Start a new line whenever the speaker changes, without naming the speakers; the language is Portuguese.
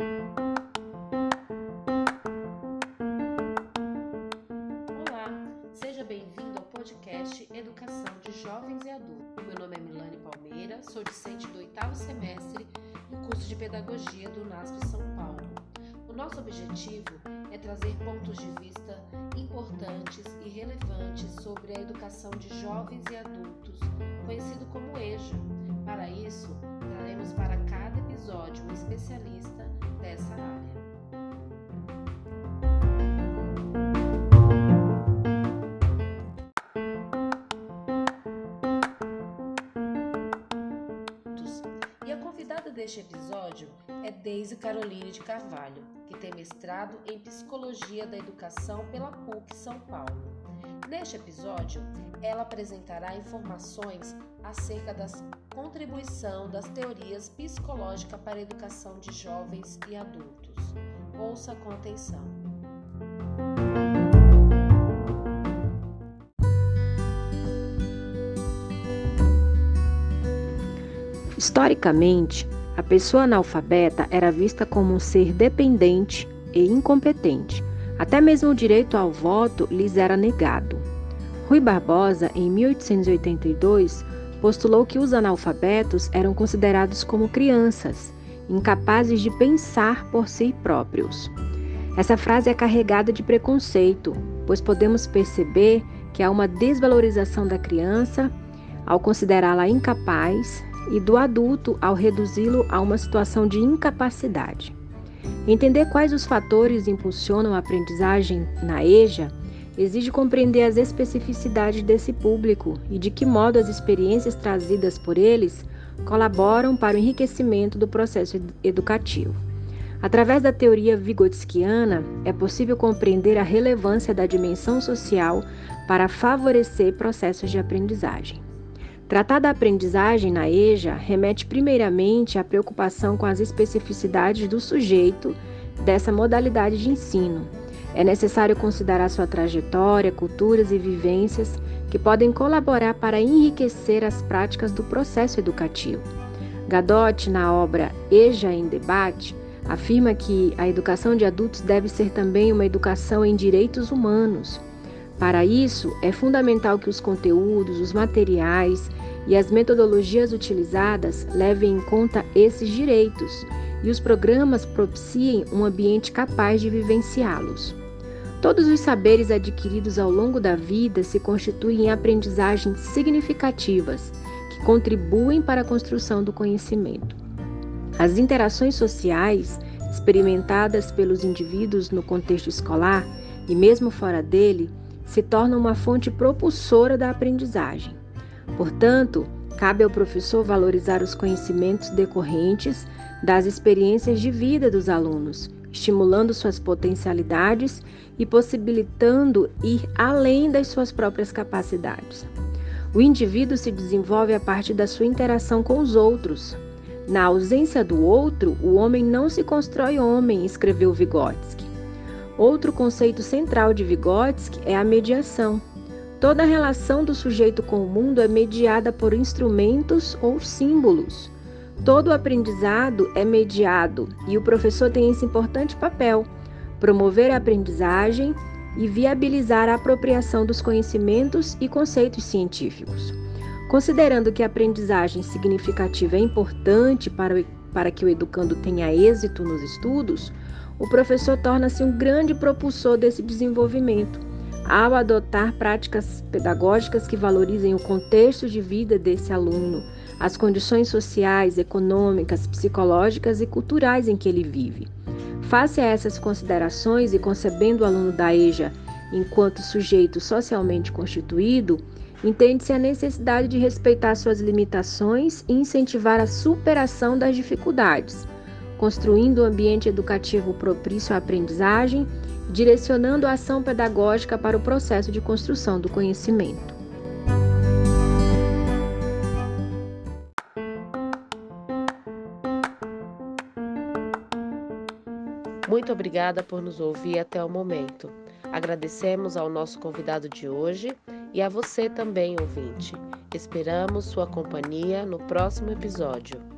Olá, seja bem-vindo ao podcast Educação de Jovens e Adultos. Meu nome é Milane Palmeira, sou discente do oitavo semestre do curso de Pedagogia do NASP São Paulo. O nosso objetivo é trazer pontos de vista importantes e relevantes sobre a educação de jovens e adultos, conhecido como EJA. Para isso, traremos para cada episódio um especialista deste episódio é Deise Caroline de Carvalho, que tem mestrado em Psicologia da Educação pela PUC São Paulo. Neste episódio, ela apresentará informações acerca da contribuição das teorias psicológicas para a educação de jovens e adultos. Ouça com atenção.
Historicamente, a pessoa analfabeta era vista como um ser dependente e incompetente. Até mesmo o direito ao voto lhes era negado. Rui Barbosa, em 1882, postulou que os analfabetos eram considerados como crianças, incapazes de pensar por si próprios. Essa frase é carregada de preconceito, pois podemos perceber que há uma desvalorização da criança ao considerá-la incapaz e do adulto ao reduzi-lo a uma situação de incapacidade. Entender quais os fatores impulsionam a aprendizagem na EJA exige compreender as especificidades desse público e de que modo as experiências trazidas por eles colaboram para o enriquecimento do processo educativo. Através da teoria vigotskiana, é possível compreender a relevância da dimensão social para favorecer processos de aprendizagem. Tratar da aprendizagem na EJA remete primeiramente à preocupação com as especificidades do sujeito dessa modalidade de ensino. É necessário considerar sua trajetória, culturas e vivências que podem colaborar para enriquecer as práticas do processo educativo. Gadot, na obra EJA em Debate, afirma que a educação de adultos deve ser também uma educação em direitos humanos. Para isso, é fundamental que os conteúdos, os materiais e as metodologias utilizadas levem em conta esses direitos e os programas propiciem um ambiente capaz de vivenciá-los. Todos os saberes adquiridos ao longo da vida se constituem em aprendizagens significativas que contribuem para a construção do conhecimento. As interações sociais experimentadas pelos indivíduos no contexto escolar e mesmo fora dele se tornam uma fonte propulsora da aprendizagem. Portanto, cabe ao professor valorizar os conhecimentos decorrentes das experiências de vida dos alunos, estimulando suas potencialidades e possibilitando ir além das suas próprias capacidades. O indivíduo se desenvolve a partir da sua interação com os outros. Na ausência do outro, o homem não se constrói homem, escreveu Vygotsky. Outro conceito central de Vygotsky é a mediação. Toda relação do sujeito com o mundo é mediada por instrumentos ou símbolos. Todo aprendizado é mediado e o professor tem esse importante papel: promover a aprendizagem e viabilizar a apropriação dos conhecimentos e conceitos científicos. Considerando que a aprendizagem significativa é importante para, para que o educando tenha êxito nos estudos, o professor torna-se um grande propulsor desse desenvolvimento, ao adotar práticas pedagógicas que valorizem o contexto de vida desse aluno, as condições sociais, econômicas, psicológicas e culturais em que ele vive. Face a essas considerações e concebendo o aluno da EJA enquanto sujeito socialmente constituído, entende-se a necessidade de respeitar suas limitações e incentivar a superação das dificuldades, construindo um ambiente educativo propício à aprendizagem, direcionando a ação pedagógica para o processo de construção do conhecimento.
Muito obrigada por nos ouvir até o momento. Agradecemos ao nosso convidado de hoje e a você também, ouvinte. Esperamos sua companhia no próximo episódio.